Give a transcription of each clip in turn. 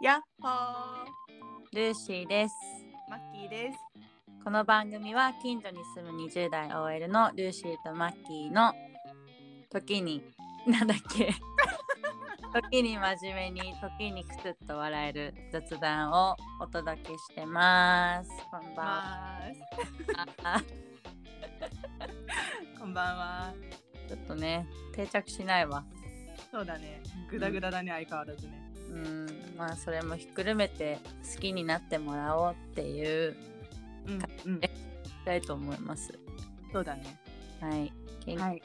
やっほールーシーです。マッキーです。この番組は近所に住む20代 OL のルーシーとマッキーの時になんだっけ？時に真面目に時にくすっと笑える雑談をお届けしてます。こんばんまは。こんばんは。ちょっとね定着しないわ。そうだね。ぐだぐだだね、相変わらずね。うんまあそれもひっくるめて好きになってもらおうっていううん、うん。したいと思います。そうだね。はい。元気、はい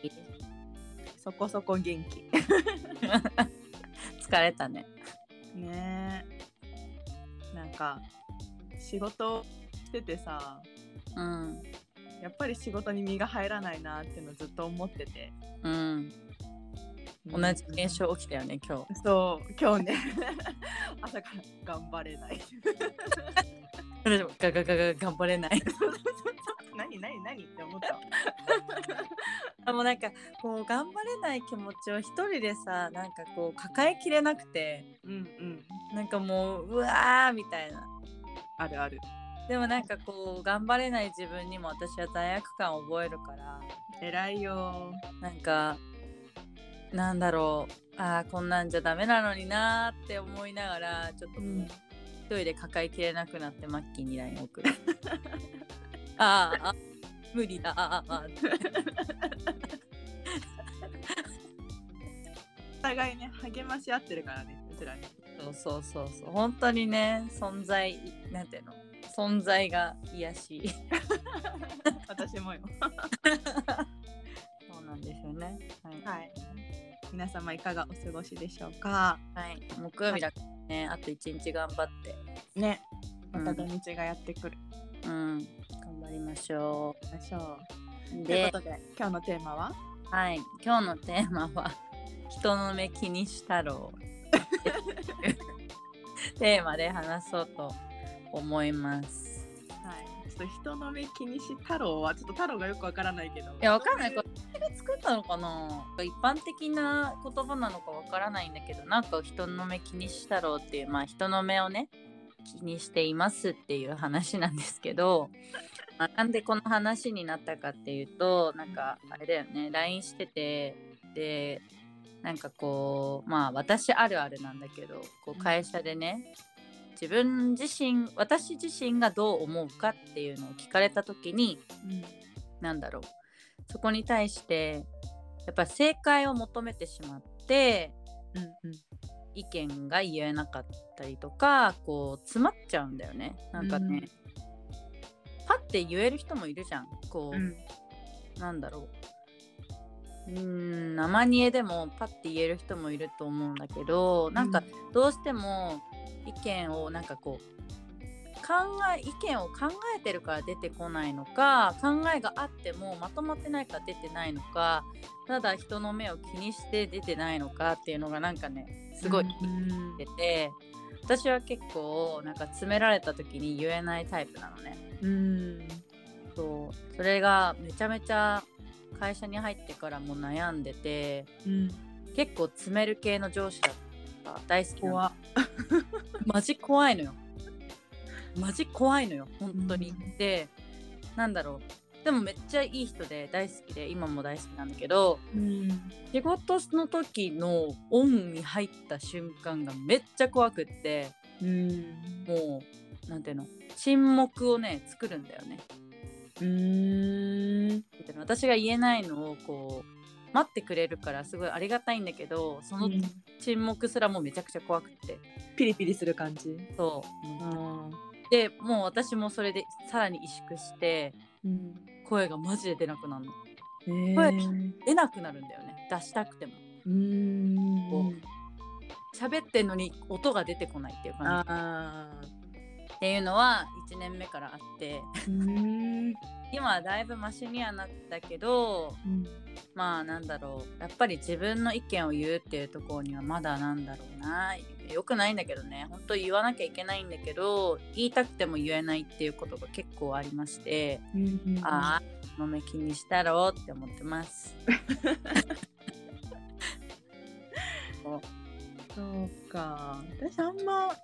そこそこ元気。疲れたね。ねえ。なんか、仕事しててさ、うん。やっぱり仕事に身が入らないなっていうのずっと思ってて。うん。同じ現象起きたよね、今日。そう、今日ね、朝から頑張れない。私もガガガガ頑張れない。何何何って思った。あもうなんかこう頑張れない気持ちを一人でさなんかこう抱えきれなくてうんうん。なんかもううわーみたいなあるある。でもなんかこう頑張れない自分にも私は罪悪感を覚えるから偉いよ。なんかなんだろう。あーこんなんじゃダメなのになーって思いながらちょっと一人で抱えきれなくなってマッキーに LINE 送る。あーあ無理だ。あーあー お互いね、励まし合ってるからね、うちらね。そうそうそうそう。本当にね存在なんていうの？存在が癒し。い 私もよ。そうなんですよね。はい、はい。皆様いかがお過ごしでしょうか？はい、木曜日だねあと一日頑張ってね。また土日がやってくる。うん頑張りましょましょう。うというでことで、今日のテーマは？はい今日のテーマは 人の目気にしたろ うテーマで話そうと思いますはい。ちょっと人の目気にし太郎は、ちょっと太郎がよくわからないけど。いやわかんない。これ誰が作ったのかな？一般的な言葉なのかわからないんだけどなんか人の目気にしたろうっていうまあ人の目をね気にしていますっていう話なんですけど、まあ、なんでこの話になったかっていうとなんかあれだよね。LINE しててでなんかこうまあ私あるあるなんだけどこう会社でね自分自身私自身がどう思うかっていうのを聞かれた時にうん。なんだろうそこに対してやっぱり正解を求めてしまってうんうん。意見が言えなかったりとかこう詰まっちゃうんだよねなんかね、パッて言える人もいるじゃんこう、うん。なんだろううーん生煮えでもパッて言える人もいると思うんだけどなんかどうしても意見をなんかこう考え意見を考えてるから出てこないのか考えがあってもまとまってないから出てないのかただ人の目を気にして出てないのかっていうのがなんかねすごいうん出てて私は結構なんか詰められた時に言えないタイプなのね。うん。そうそれがめちゃめちゃ会社に入ってからも悩んでてうん。結構詰める系の上司だった大好き怖っ。マジ怖いのよ。マジ怖いのよ本当に、うん。でなんだろう。でもめっちゃいい人で大好きで今も大好きなんだけどうん。仕事の時のオンに入った瞬間がめっちゃ怖くってうん。もうなんていうの？沈黙をね作るんだよね。うん。みたいな私が言えないのをこう待ってくれるからすごいありがたいんだけどその沈黙すらもうめちゃくちゃ怖くってピリピリする感じ？そう、あでもう私もそれでさらに萎縮してうん。声がマジで出なくなるのえ声ー。出なくなるんだよね出したくてもうん。こ喋ってんのに音が出てこないっていう感じ。っていうのは1年目からあってうん。今はだいぶマシにはなったけどうん。まあなんだろうやっぱり自分の意見を言うっていうところにはまだなんだろうなよくないんだけどね本当言わなきゃいけないんだけど言いたくても言えないっていうことが結構ありまして、うん。ああ飲め気にしたろうって思ってます。そうか。私あんま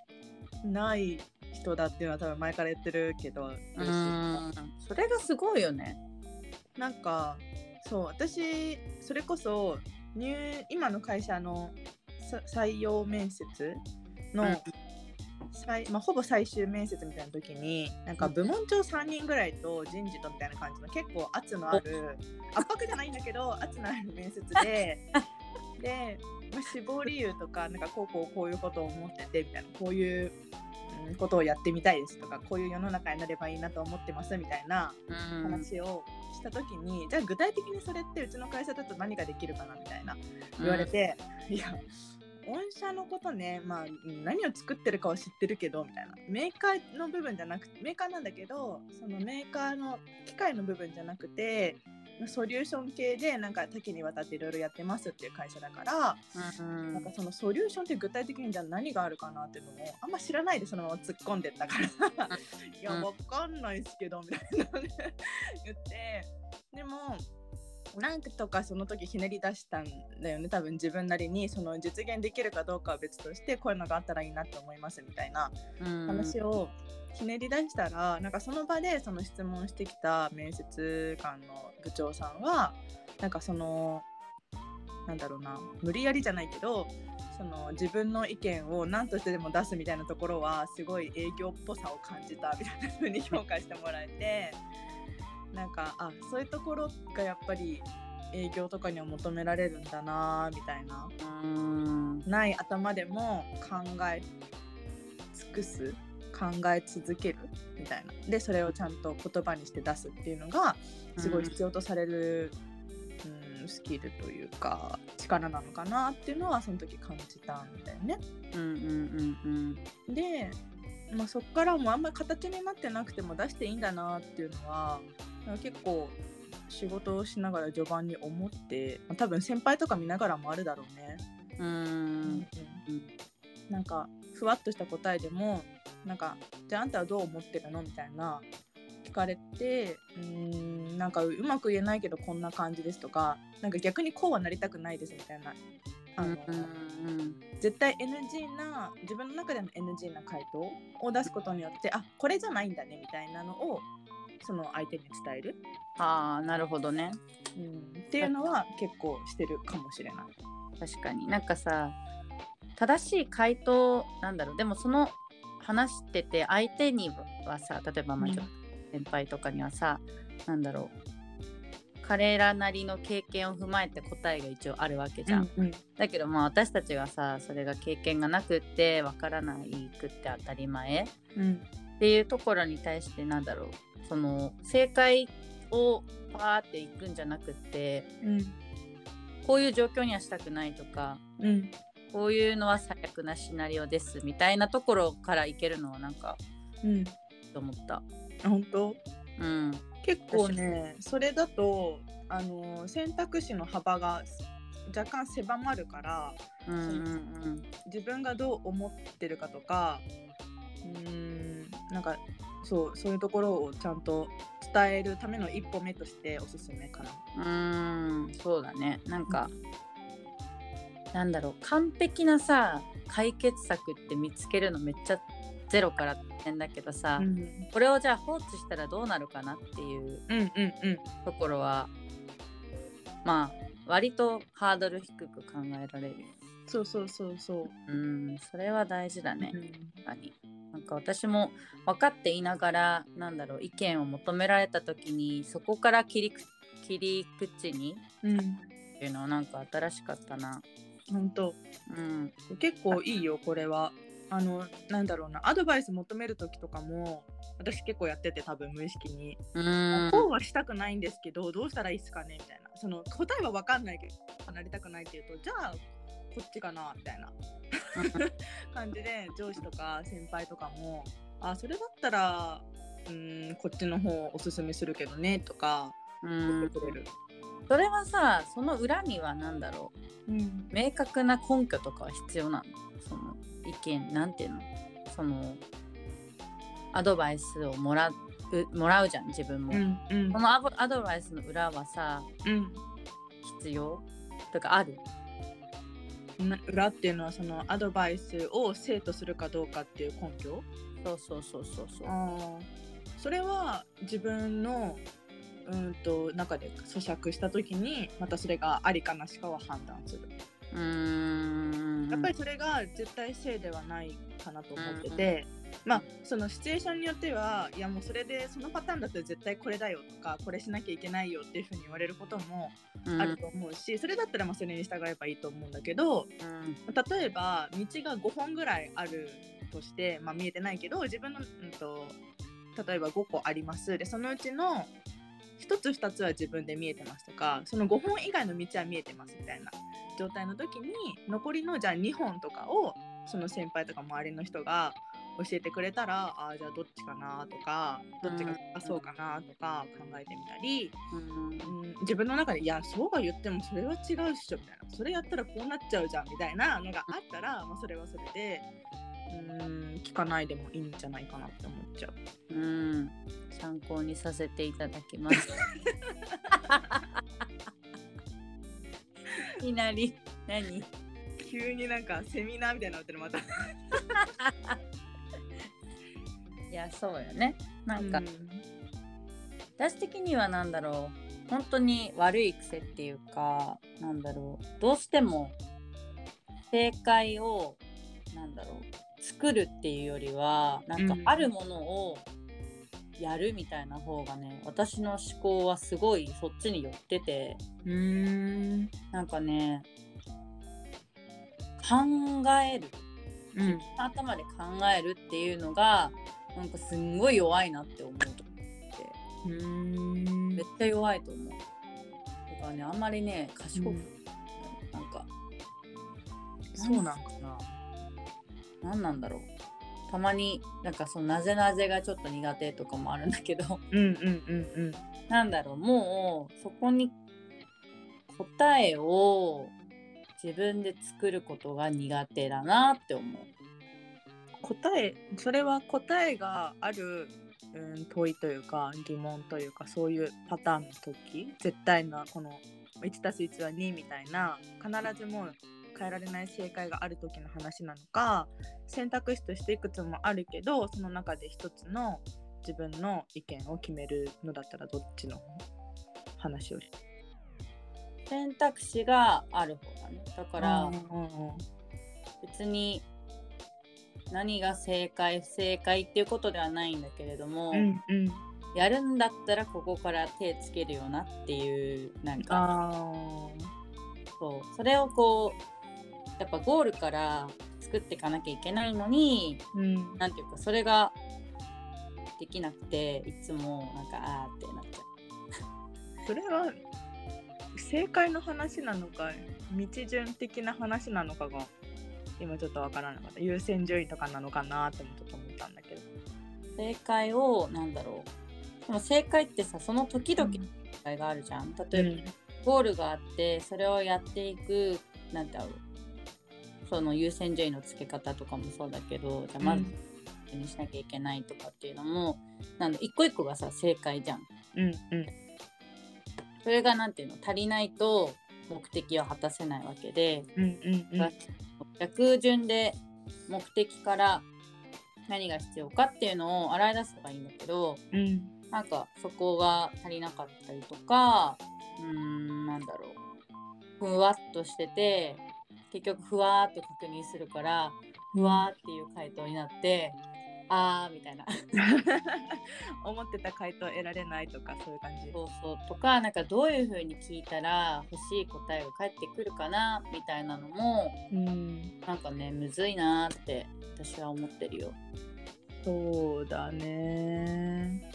ない人だっていうのは多分前から言ってるけどうん。それがすごいよね。なんかそう私それこそ入今の会社のさ採用面接の、うん。最まあ、ほぼ最終面接みたいな時になんか部門長3人ぐらいと人事とみたいな感じの結構圧のある圧迫じゃないんだけど圧のある面接で で、まあ、志望理由とかなんかこうこうこういうことを思っててみたいなこういううんことをやってみたいですとかこういう世の中になればいいなと思ってますみたいなうん。話をした時に、じゃあ具体的にそれってうちの会社だと何ができるかなみたいな言われて、いや御社のことね、まあ、うん何を作ってるかは知ってるけどみたいなメーカーの部分じゃなくてメーカーなんだけどそのメーカーの機械の部分じゃなくてソリューション系でなんか多岐にわたっていろいろやってますっていう会社だから、うん。なんかそのソリューションって具体的にじゃあ何があるかなっていうのをあんま知らないでそのまま突っ込んでったからいやうんわかんないですけどみたいなね言って。でもなんとかその時ひねり出したんだよね。多分自分なりにその実現できるかどうかは別としてこういうのがあったらいいなと思いますみたいなうん。話をひねり出したらなんかその場でその質問してきた面接官の部長さんはなんかそのなんだろうな無理やりじゃないけどその自分の意見を何としてでも出すみたいなところはすごい営業っぽさを感じたみたいな風に評価してもらえて なんかあそういうところがやっぱり営業とかには求められるんだなみたいな。うん。ない頭でも考え尽くす考え続けるみたいな。でそれをちゃんと言葉にして出すっていうのがすごい必要とされる、うん、スキルというか力なのかなっていうのはその時感じたんだよね。うんうんうんで、まあ、そっからもうあんまり形になってなくても出していいんだなっていうのは結構仕事をしながら序盤に思って、まあ多分先輩とか見ながらもあるだろうね。うんうん。なんかふわっとした答えでもなんかじゃああんたはどう思ってるの？みたいな聞かれてうーんなんかうまく言えないけどこんな感じですとかなんか逆にこうはなりたくないですみたいな。あの、絶対 NG な自分の中での NG な回答を出すことによってあこれじゃないんだねみたいなのをその相手に伝える、ああなるほどね。うん、っていうのは結構してるかもしれない。確かに。なんかさ正しい回答なんだろう。でもその話してて相手にはさ例えばまあ先輩とかにはさ、なんだろう彼らなりの経験を踏まえて答えが一応あるわけじゃん、うんだけどまあ私たちがさそれが経験がなくってわからないくって当たり前。うん。っていうところに対してなんだろうその正解をパーっていくんじゃなくってうん。こういう状況にはしたくないとかうんこういうのは最悪なシナリオですみたいなところからいけるのはなんかうんと思った。あ本当？うん。結構ねそれだとあの選択肢の幅が若干狭まるからうんうん自分がどう思ってるかとかうーんなんかそうそういうところをちゃんと伝えるための一歩目としておすすめかな。うん。そうだね。なんか、なんだろう、完璧なさ、解決策って見つけるのめっちゃゼロから大変だけどさ、うんこれをじゃあ放置したらどうなるかなっていううんうんうんところは、まあ、割とハードル低く考えられるよ。そうそうそうそう。うん、それは大事だね。うん確かになんか私も分かっていながらなんだろう意見を求められた時にそこから切りく切り口にうんっていうのはなんか新しかったな。本当。うん。結構いいよこれは。あのなんだろうな。アドバイス求める時とかも私結構やってて多分無意識に、うん。こうはしたくないんですけどどうしたらいいですかねみたいな。その答えは分かんないけどなりたくないっていうとじゃあこっちかなみたいな。感じで上司とか先輩とかもあそれだったらうーんこっちの方おすすめするけどねとかうん。言ってくれる。それはさその裏には何だろう。ん。う明確な根拠とかは必要なの？その意見なんていうの？そのアドバイスをもらうもらうじゃん自分も。うんうん。そのアドバイスの裏はさうん。必要？とかある？な裏っていうのはそのアドバイスを生徒するかどうかっていう根拠？そうそうそうそうそう。それは自分のうんと中で咀嚼した時にまたそれがありかなしかは判断する。うーん。やっぱりそれが絶対性ではないかなと思ってて、まあそのシチュエーションによってはいやもうそれでそのパターンだったら絶対これだよとかこれしなきゃいけないよっていうふうに言われることもうん。あると思うし、それだったらまあそれに従えばいいと思うんだけどうん。例えば道が5本ぐらいあるとして、まあ、見えてないけど自分の、うん、と例えば5個あります。でそのうちの1つ2つは自分で見えてますとかその5本以外の道は見えてますみたいな状態の時に残りのじゃあ2本とかをその先輩とか周りの人が教えてくれたらあーじゃあどっちかなとかどっちがそうかなとか考えてみたり、うん。うん、自分の中でいやそうは言ってもそれは違うっしょみたいな。それやったらこうなっちゃうじゃんみたいなのがあったら、まあ、それはそれでうん聞かないでもいいんじゃないかなって思っちゃう。うん参考にさせていただきます。いきなり何？急になんかセミナーみたいになってるまた。いやそうよねなんか、うん私的には何だろう本当に悪い癖っていうかなんだろうどうしても正解をなんだろう作るっていうよりはなんかうん。あるものをやるみたいな方がね、私の思考はすごいそっちに寄っててうーん。なんかね考える。うん。頭で考えるっていうのがなんかすんごい弱いなって思うと思って。うーん。めっちゃ弱いと思う。だからね、あんまりね、賢く、うん。なんか、そうなんかな。なんなんだろう。たまになんかそのなぜなぜがちょっと苦手とかもあるんだけど、うんうんうんうん。なんだろう、もうそこに答えを自分で作ることが苦手だなって思う。答えそれは答えがある、うん、問いというか疑問というかそういうパターンの時絶対なこの 1+1 は2みたいな必ずもう変えられない正解がある時の話なのか選択肢としていくつもあるけどその中で一つの自分の意見を決めるのだったらどっちの話をし選択肢がある方だね。だから、うんうんうん別に何が正解不正解っていうことではないんだけれども、うんうんやるんだったらここから手つけるよなっていうなんかあそう。それをこうやっぱゴールから作っていかなきゃいけないのにーうん。なんていうかそれができなくていつもなんかあーってなっちゃそれは正解の話なのか道順的な話なのかが今ちょっとわからなかった。優先順位とかなのかなってもちょっと思ったんだけど。う正解をなんだろう。でも正解ってさその時々の正解があるじゃん。例えば、ゴールがあってそれをやっていくなんだろうその優先順位のつけ方とかもそうだけどじゃあまずにしなきゃいけないとかっていうのも、なんだ一個一個がさ正解じゃん。うんうん。それがなんていうの足りないと目的を果たせないわけで、うんうんうん。逆順で目的から何が必要かっていうのを洗い出せばいいんだけどうん。なんかそこが足りなかったりとかうーんなんだろう。ふわっとしてて結局ふわーっと確認するからふわーっていう回答になってあーみたいな。思ってた回答得られないとかそういう感じ。そうそう。とかなんかどういう風に聞いたら欲しい答えが返ってくるかなみたいなのもうん。なんかねむずいなーって私は思ってるよ。そうだね。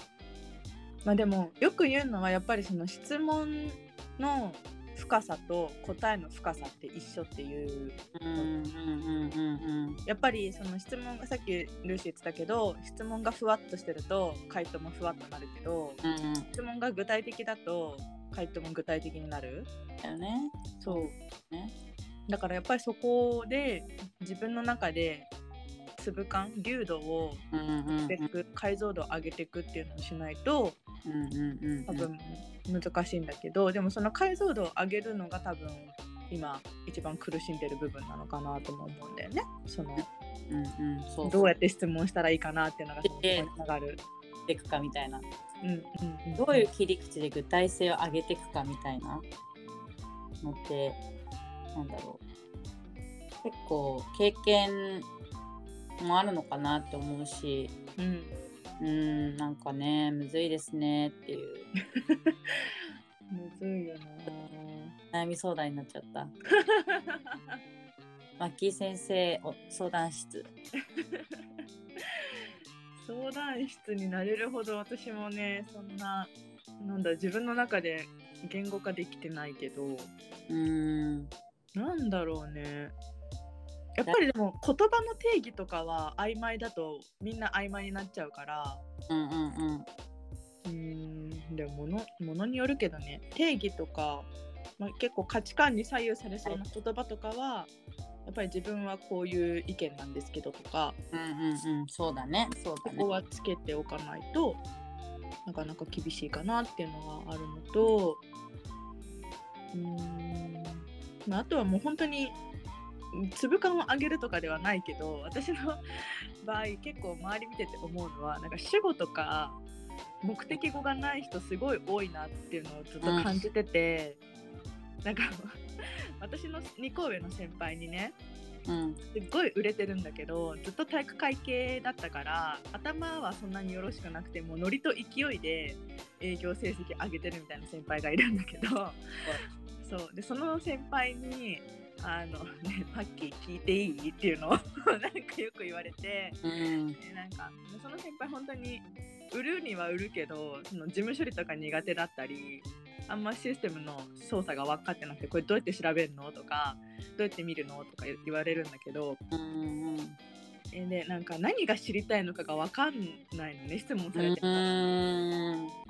まあでもよく言うのはやっぱりその質問の深さと答えの深さって一緒っていう。うんうんうんうんやっぱりその質問がさっきルーシー言ってたけど質問がふわっとしてると回答もふわっとなるけどうんうん。質問が具体的だと回答も具体的になる。だよね。そうね。だからやっぱりそこで自分の中で粒感流度を解像度を上げていくっていうのをしないと多分難しいんだけどでもその解像度を上げるのが多分今一番苦しんでる部分なのかなとも思うんだよね。そのどうやって質問したらいいかなっていうのがそこでにつながる。っていくかみたいな。うんうんうん、どういう切り口で具体性を上げていくかみたいなのってなんだろう。結構経験もあるのかなって思うしうんうーんなんかねむずいですねっていう。むずいよな。悩み相談になっちゃった。マッキー先生お相談室。相談室になれるほど私もねそんななんだ自分の中で言語化できてないけど。うーん。なんだろうねやっぱりでも言葉の定義とかは曖昧だとみんな曖昧になっちゃうから。うんうんうん。うーん。でもものものによるけどね。定義とか、まあ、結構価値観に左右されそうな言葉とかはやっぱり自分はこういう意見なんですけどとか。うんうんうん。そうだね。そうだね。ここはつけておかないとなかなか厳しいかなっていうのがあるのとうーん、まあ、あとはもう本当に粒感を上げるとかではないけど私の 場合結構周り見てて思うのはなんか主語とか目的語がない人すごい多いなっていうのをずっと感じてて、なんか私の2個上の先輩にねうん。すっごい売れてるんだけどずっと体育会系だったから頭はそんなによろしくなくてもうノリと勢いで営業成績上げてるみたいな先輩がいるんだけどそう。でその先輩に「あのねパッキー聞いていい?」っていうのを なんかよく言われて。うん。でなんかその先輩本当に売るには売るけどその事務処理とか苦手だったりあんまシステムの操作が分かってなくてこれどうやって調べるの？とかどうやって見るの？とか言われるんだけどうんでなんか何が知りたいのかが分かんないのね質問されても、うん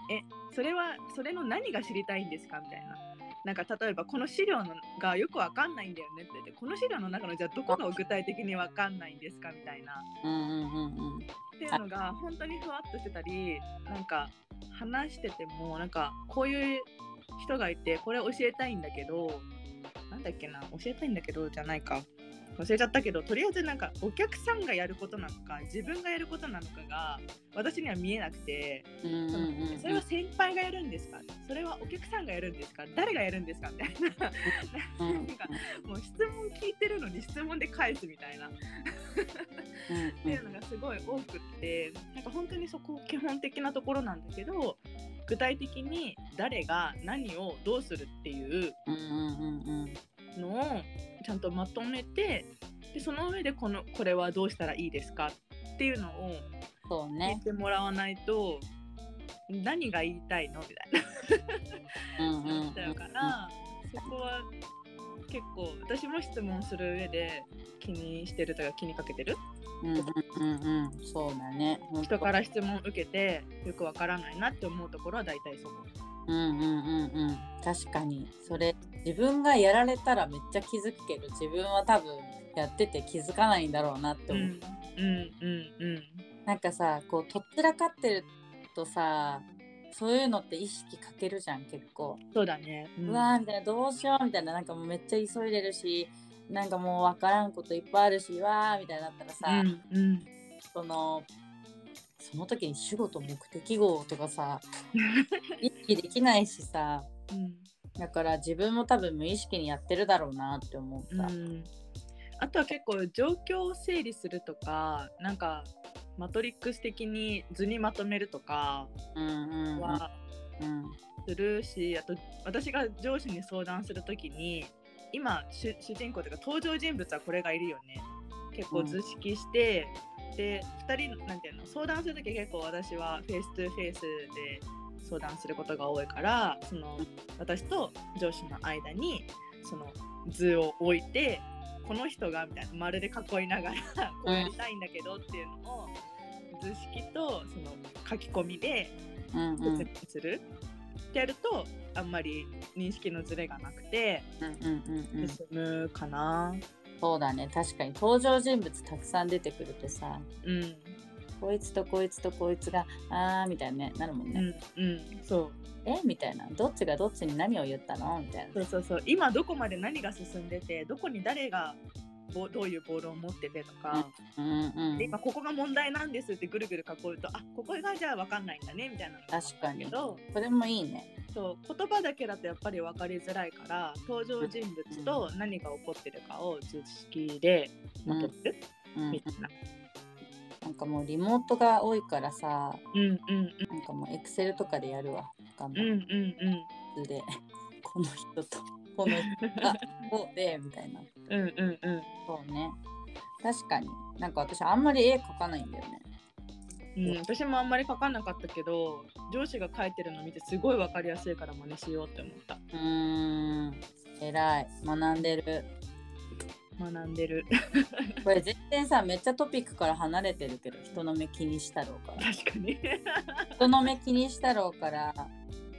それはそれの何が知りたいんですか？みたいな。なんか例えばこの資料のがよくわかんないんだよねって言ってこの資料の中のじゃあどこが具体的にわかんないんですか？みたいな。うんうんうんうん。っていうのが本当にふわっとしてたりなんか話しててもなんかこういう人がいてこれ教えたいんだけどなんだっけな教えたいんだけどじゃないか忘れちゃったけどとりあえずなんかお客さんがやることなのか自分がやることなのかが私には見えなくてうんうんうんそれは先輩がやるんですか？それはお客さんがやるんですか？誰がやるんですか？みたいな。うんなんかもう質問聞いてるのに質問で返すみたいな。っていうのがすごい多くってなんか本当にそこ基本的なところなんだけど具体的に誰が何をどうするっていううんうんうんうんのをちゃんとまとめてでその上でこのこれはどうしたらいいですか？っていうのを言っね。てもらわないと何が言いたいの？みたいな。なっちゃうからそこは結構私も質問する上で気にしてるとか気にかけてる？うんうんうんうん。そうだね。人から質問受けてよくわからないなって思うところは大体そこ。うんうんうんうん。確かに。それ自分がやられたらめっちゃ気づくけど自分は多分やってて気づかないんだろうなって思う、うん。うんうんうんなんかさこうとっちらかってるとさそういうのって意識かけるじゃん結構、そうだね。うわーみたいなどうしようみたいな。なんかもうめっちゃ急いでるしなんかもう分からんこといっぱいあるしわーみたいになったらさ、うんうん。そのその時に主語と目的語とかさ 意識できないしさうん。だから自分も多分無意識にやってるだろうなって思った。うん。あとは結構状況を整理するとかなんかマトリックス的に図にまとめるとかはうん。するし、あと私が上司に相談するときに今主主人公というか登場人物はこれがいるよね。結構図式して、で2人なんていうの相談するとき結構私はフェイス2フェイスで相談することが多いからその私と上司の間にその図を置いてこの人がみたいな丸で囲いながらこうやりたいんだけどっていうのを図式とその書き込みで説明する、ってやるとあんまり認識のズレがなくてうんうんうんうん。進むかな。そうだね。確かに。登場人物たくさん出てくるとさうん、こいつとこいつとこいつがあーみたいなねなるもんね、うんうん。そう。え？みたいな。どっちがどっちに何を言ったの？みたいな。そうそうそう。今どこまで何が進んでてどこに誰がボどういうボールを持っててとか、うんうんで今ここが問題なんですってぐるぐる囲うとあここがじゃあ分かんないんだねみたいな確かに。それもいいねそう言葉だけだとやっぱり分かりづらいから登場人物と何が起こってるかを図式でまとめる、うん。みたいな。なんかもうリモートが多いからさうんうんなんかもうエクセルとかでやるわ。頑張うんうんうんうん。で この人とこの人がこうでみたいな。うんうんうん。そうね。確かに。なんか私あんまり絵描かないんだよねうん、私もあんまり書かなかったけど上司が書いてるの見てすごい分かりやすいから真似しようって思った。うーん。偉い。学んでる。学んでる。これ全然さめっちゃトピックから離れてるけど人の目気にしたろうから。確かに。人の目気にしたろうから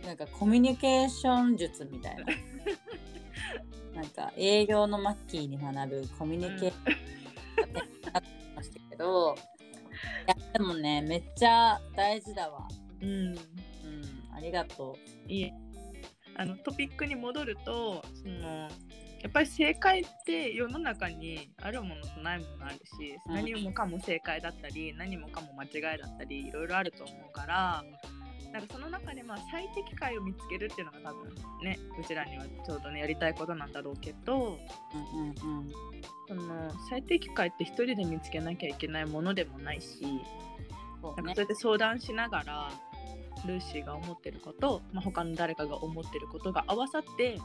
なんかコミュニケーション術みたいな。なんか営業のマッキーに学ぶコミュニケーションがあったけどでもねめっちゃ大事だわ。うん。うんありがといえあのトピックに戻るとそのやっぱり正解って世の中にあるものとないものあるし、うん。何もかも正解だったり何もかも間違いだったりいろいろあると思うからなんかその中でまあ最適解を見つけるっていうのが多分ねうちらにはちょうどねやりたいことなんだろうけどううんうんうん。その最適解って一人で見つけなきゃいけないものでもないしそうね。なんかそうやって相談しながらルーシーが思ってること、まあ、他の誰かが思ってることが合わさって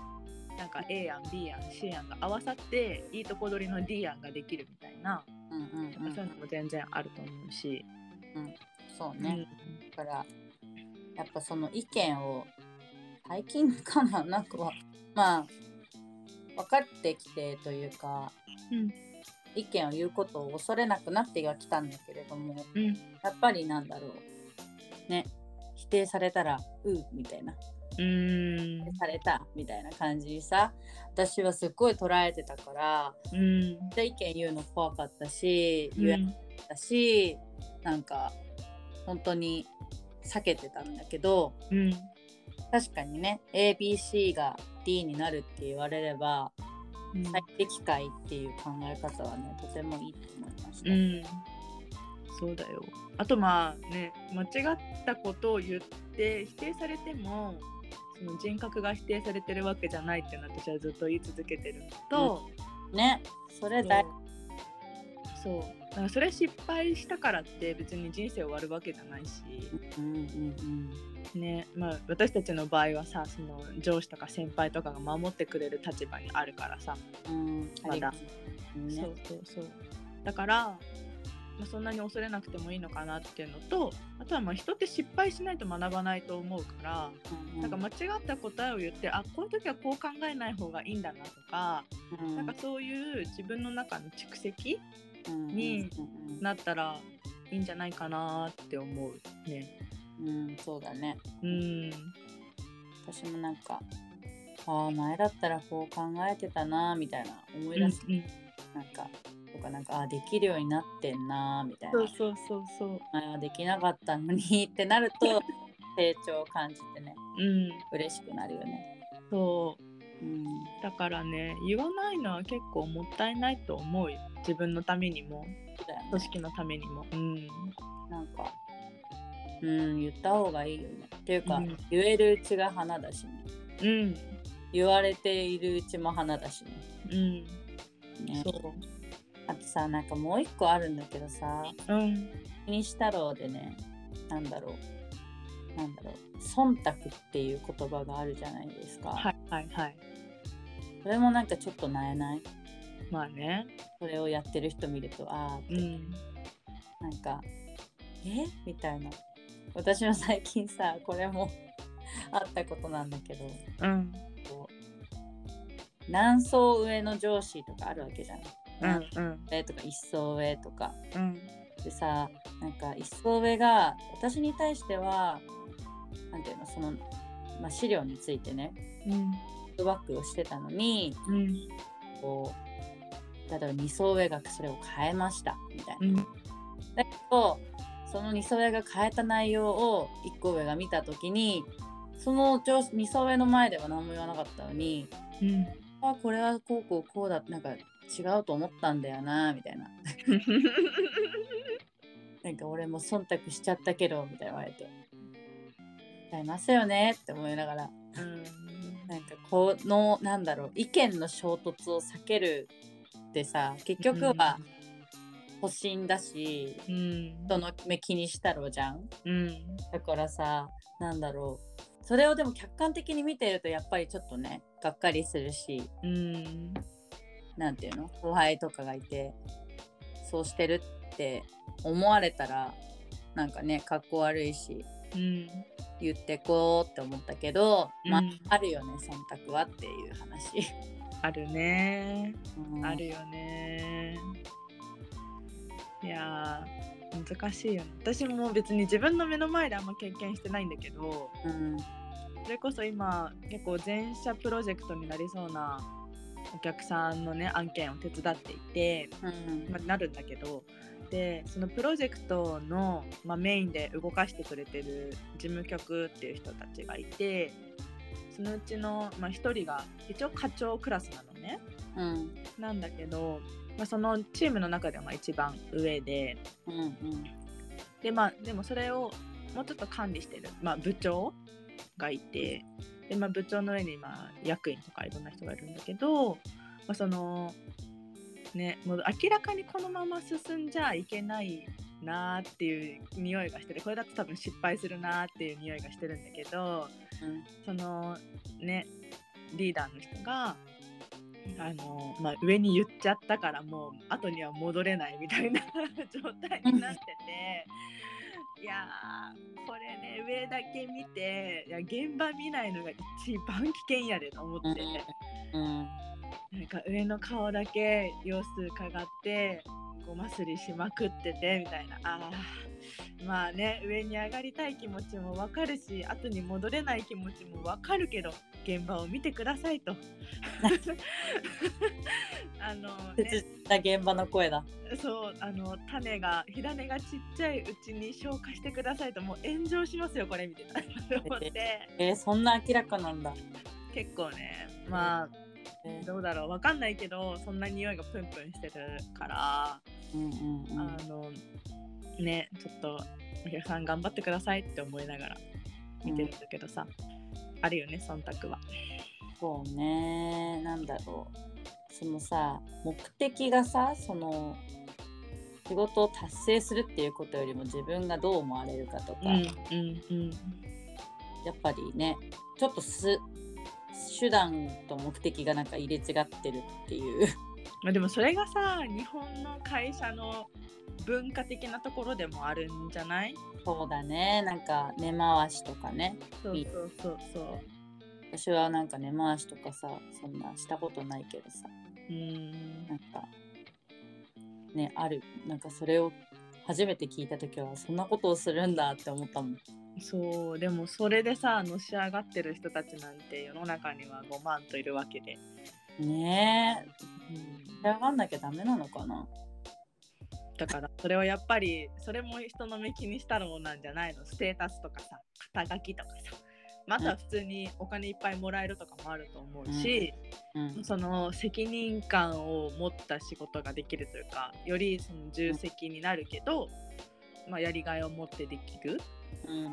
なんか A 案 B 案 C 案が合わさっていいとこ取りの D 案ができるみたいな、うんうんうん。そういうのも全然あると思うし、そうね、だからやっぱその意見を最近かななんかはまあ分かってきてというかうん。意見を言うことを恐れなくなってはきたんだけれどもうん。やっぱりなんだろう。ね。否定されたら「う」みたいな。うーん。されたみたいな感じにさ。私はすっごい捉えてたからうん。で意見言うの怖かったしうん。言えなかったし、なんか本当に避けてたんだけどうん。確かにね ABC が D になるって言われればうん。最適解っていう考え方はねとてもいいと思いました。うん。そうだよ。あとまあね間違ったことを言って否定されてもその人格が否定されてるわけじゃないっていうのは私はずっと言い続けてるのと、ねそれ大そうだからそれ失敗したからって別に人生終わるわけじゃないし、うんうんねまあ、私たちの場合はさその上司とか先輩とかが守ってくれる立場にあるからさ、うんうんまだうんね。そうそうそう。だから、まあ、そんなに恐れなくてもいいのかなっていうのとあとはまあ人って失敗しないと学ばないと思うから、うんなんか間違った答えを言ってあこういう時はこう考えない方がいいんだなとか、うん。なんかそういう自分の中の蓄積うんにうんなったらいいんじゃないかなって思うね。うんうんそうだねうん私もなんかああ前だったらこう考えてたなみたいな思い出す、うんなんかとかなんかあーできるようになってんなみたいなそうそうそうそう。前はできなかったのにってなると 成長を感じてねうん、嬉しくなるよね。そう。うんだからね、言わないのは結構もったいないと思うよ。自分のためにも、ね組織のためにも。うん。なんかうん言った方がいいよね。っていうか、うん言えるうちが花だしねうん。言われているうちも花だしね。うん。ねそあとさなんかもう一個あるんだけどさう。うん。西太郎でねなんだろうなんだろう忖度っていう言葉があるじゃないですか、はいはいはい。それもなんかちょっとなえない？まあね。それをやってる人見るとああうん。なんかえ？みたいな私は最近さこれも あったことなんだけどうん。こう何層上の上司とかあるわけじゃない、うん。うん。上とか一層上とかうん。でさなんか一層上が私に対してはなんていうのその、まあ、資料についてねうん。フバックをしてたのにうん。こう例えば2層上がそれを変えましたみたいな。うん。だけどその二層上が変えた内容を一個上が見た時にその上二層上の前では何も言わなかったのにうんあこれはこうこうこうだなんか違うと思ったんだよなみたいな なんか俺も忖度しちゃったけどみたいな言われて「違いますよね」って思いながら。うん。なんかこのなんだろう意見の衝突を避けるってさ結局は保身だし、うん。人の目気にしたろうじゃん。うん。だからさなんだろうそれをでも客観的に見てるとやっぱりちょっとねがっかりするしうん。なんていうの後輩とかがいてそうしてるって思われたらなんかねかっこ悪いしうん。言ってこうって思ったけど、まあうん。あるよね忖度はっていう話、あるね。うん。あるよね。いやー難しいよね。私も別に自分の目の前であんま経験してないんだけどうん。それこそ今結構全社プロジェクトになりそうなお客さんのね案件を手伝っていて、うん。まあ、なるんだけどでそのプロジェクトの、まあ、メインで動かしてくれてる事務局っていう人たちがいてそのうちの、まあ、1人が一応課長クラスなのね。うん。なんだけど、まあ、そのチームの中ではまあ一番上で。うんうん。で,、まあ、でもそれをもうちょっと管理してる、まあ、部長がいて。で、まあ、部長の上にまあ役員とかいろんな人がいるんだけど、まあ、そのねもう明らかにこのまま進んじゃいけないなーっていう匂いがしてるこれだと多分失敗するなーっていう匂いがしてるんだけどそのねリーダーの人があの、まあ、上に言っちゃったからもう後には戻れないみたいな 状態になってていやーこれね上だけ見ていや現場見ないのが一番危険やでと思って、うんなんか上の顔だけ様子伺ってごますりしまくっててみたいな。あーまあね上に上がりたい気持ちもわかるし後に戻れない気持ちもわかるけど現場を見てくださいと。あの、切ね、現場の声だ。そうあの種が火種がちっちゃいうちに消化してくださいともう炎上しますよこれみたいな。思って。えー、そんな明らかなんだ。結構ねまあえーどうだろう。わかんないけどそんな匂いがプンプンしてるから、うんうんうん。あのねちょっとお客さん頑張ってくださいって思いながら見てるんだけどさ、あるよね忖度は。そうね。なんだろう。そのさ目的がさその仕事を達成するっていうことよりも自分がどう思われるかとか、うんうん。やっぱりねちょっとす手段と目的がなんか入れ違ってるっていう。まあ、でもそれがさ日本の会社の文化的なところでもあるんじゃない？そうだね。なんか根回しとかね。そうそうそうそう。私はなんか根回しとかさそんなしたことないけどさ。うん。なんかねある。なんかそれを初めて聞いた時はそんなことをするんだって思ったもんそうでもそれでさのし上がってる人たちなんて世の中には5万といるわけで、ねえ。うん、上がんなきゃダメなのかな？だからそれをやっぱりそれも人の目気にしたろうなんじゃないの？ステータスとかさ肩書きとかさ。または普通にお金いっぱいもらえるとかもあると思うし、うん。その責任感を持った仕事ができるというかよりその重責になるけど、まあ、やりがいを持ってできる。うん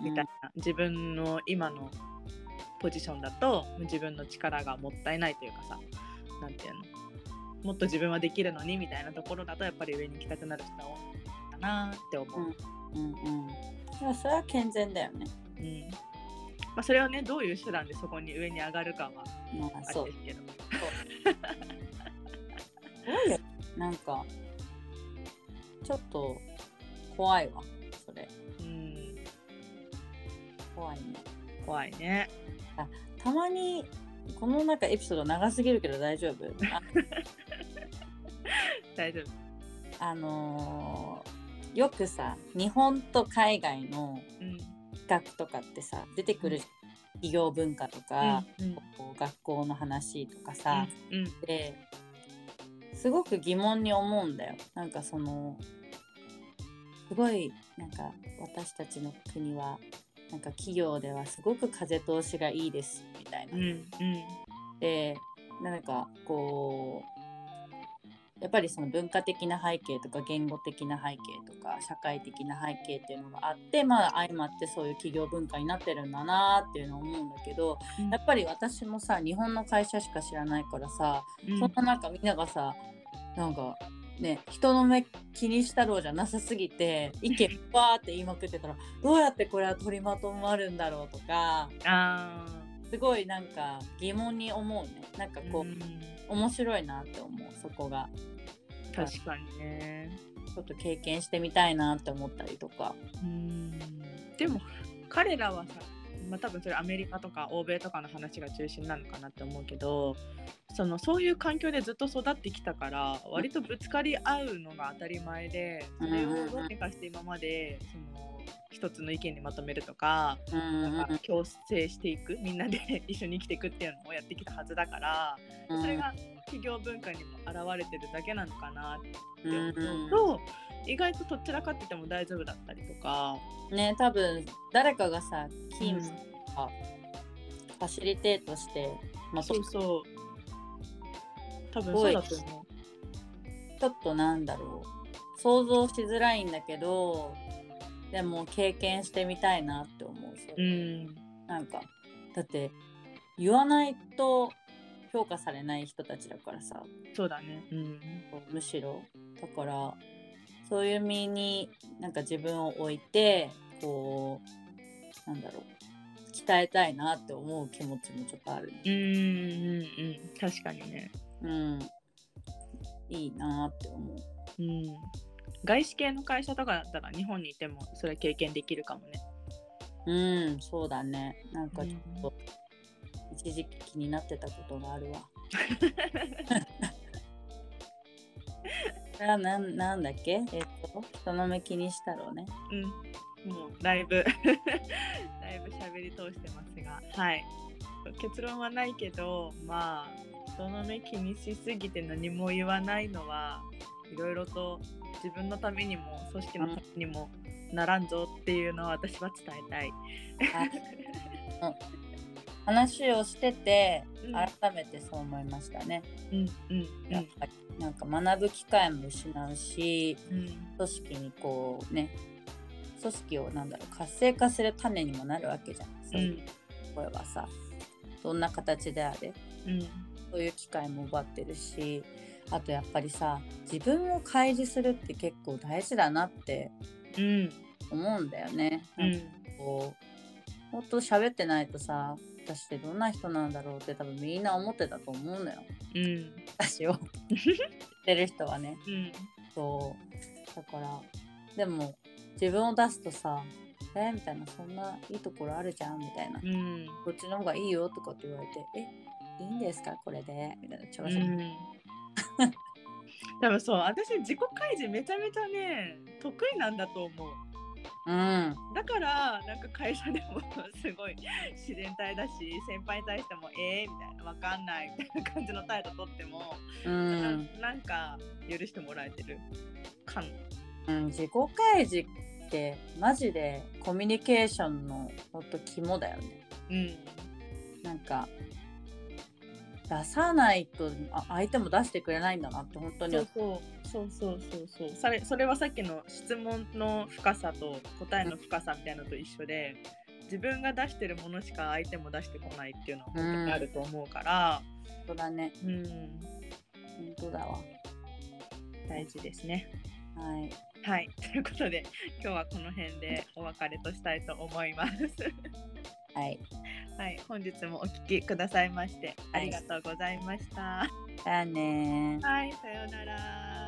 みたいな、自分の今のポジションだと自分の力がもったいないというかさなんていうの？もっと自分はできるのにみたいなところだとやっぱり上に行きたくなる人が多いかなって思う。うんうんでもそれは健全だよね。うん。まあ、それをねどういう手段でそこに上に上がるかはまあそう。あれですけど。なんかちょっと怖いわ怖いね。怖いね。たまにこのなんかエピソード長すぎるけど大丈夫？あ 大丈夫。あのーよくさ日本と海外のうん。比較とかってさ出てくる企業文化とか、うんこう学校の話とかさ、うん。ですごく疑問に思うんだよ。なんかそのすごいなんか私たちの国はなんか企業ではすごく風通しがいいですみたいな。うんうん。でなんかこうやっぱりその文化的な背景とか言語的な背景とか社会的な背景っていうのがあってまあ相まってそういう企業文化になってるんだなっていうのを思うんだけどうん。やっぱり私もさ日本の会社しか知らないからさ、うん。そんななんかみんながさなんかね人の目気にしたろうじゃなさすぎて意見バーって言いまくってたらどうやってこれは取りまとまるんだろうとかあすごいなんか疑問に思うね。なんかこう、ーうん。面白いなって思うそこが。確かにね。ちょっと経験してみたいなって思ったりとか。うん。でも彼らはさ、まあ、多分それアメリカとか欧米とかの話が中心なのかなって思うけどそのそういう環境でずっと育ってきたから割とぶつかり合うのが当たり前でそれをどうにかして今までその一つの意見にまとめるとかうんなんか共生していくみんなで 一緒に生きていくっていうのをやってきたはずだからうんそれが企業文化にも現れてるだけなのかなってうん思うと意外とどちらかってても大丈夫だったりとか。ね多分誰かがさキームうんかファシリテートしてまとそうそう。多分そうだと思ちょっとなんだろう想像しづらいんだけどでも経験してみたいなって思うそう。ん。なんかだって言わないと評価されない人たちだからさそうだね。うん。むしろだからそういう身になんか自分を置いてこうなんだろう鍛えたいなって思う気持ちもちょっとあるねうんうんうん。確かにね。うんいいなって思ううん。外資系の会社とかだったら日本にいてもそれ経験できるかもね。うんそうだねなんかちょっと一時期気になってたことがあるわ それはなんなんだっけ？えっと人の目気にしたろうねうん。もうだいぶ だいぶ喋り通してますが、はい。結論はないけど、まあ人の目気にしすぎて何も言わないのはいろいろと自分のためにも組織のためにもならんぞっていうのは私は伝えたい。話をしててうん。改めてそう思いましたね、うんうんやっぱりなんか学ぶ機会も失うしうん。組織にこうね組織をなんだろう活性化する種にもなるわけじゃん、そういう声はさどんな形であれうん。そういう機会も奪ってるしあとやっぱりさ自分を開示するって結構大事だなってうん。思うんだよね。うん。なんかこうもっと喋ってないとさ私ってどんな人なんだろうって多分みんな思ってたと思うのよ。うん。私を。知ってる人はね。うん。そう。だからでも自分を出すとさ「え？みたいな「そんないいところあるじゃん」みたいな。うん「こっちの方がいいよ」とかって言われて「え？いいんですか？これで」みたいな調子、うん。多分そう。私自己開示めちゃめちゃね得意なんだと思ううん。だからなんか会社でもすごい自然体だし先輩に対しても「えー?」みたいな「わかんない」みたいな感じの態度とっても、うん、ななんか許してもらえてる感。うん、自己開示ってマジでコミュニケーションのほんと肝だよね。うん。なんか出さないとあ相手も出してくれないんだなって本当にそうそうそうそうそうそう。それそれはさっきの質問の深さと答えの深さみたいなのと一緒で自分が出してるものしか相手も出してこないっていうのは本当にあると思うから、本当だね。うん、本当だわ。大事ですね。はい。はい、ということで今日はこの辺でお別れとしたいと思います。はい。はい、本日もお聞きくださいましてありがとうございました。じゃあねー。はい、さようなら。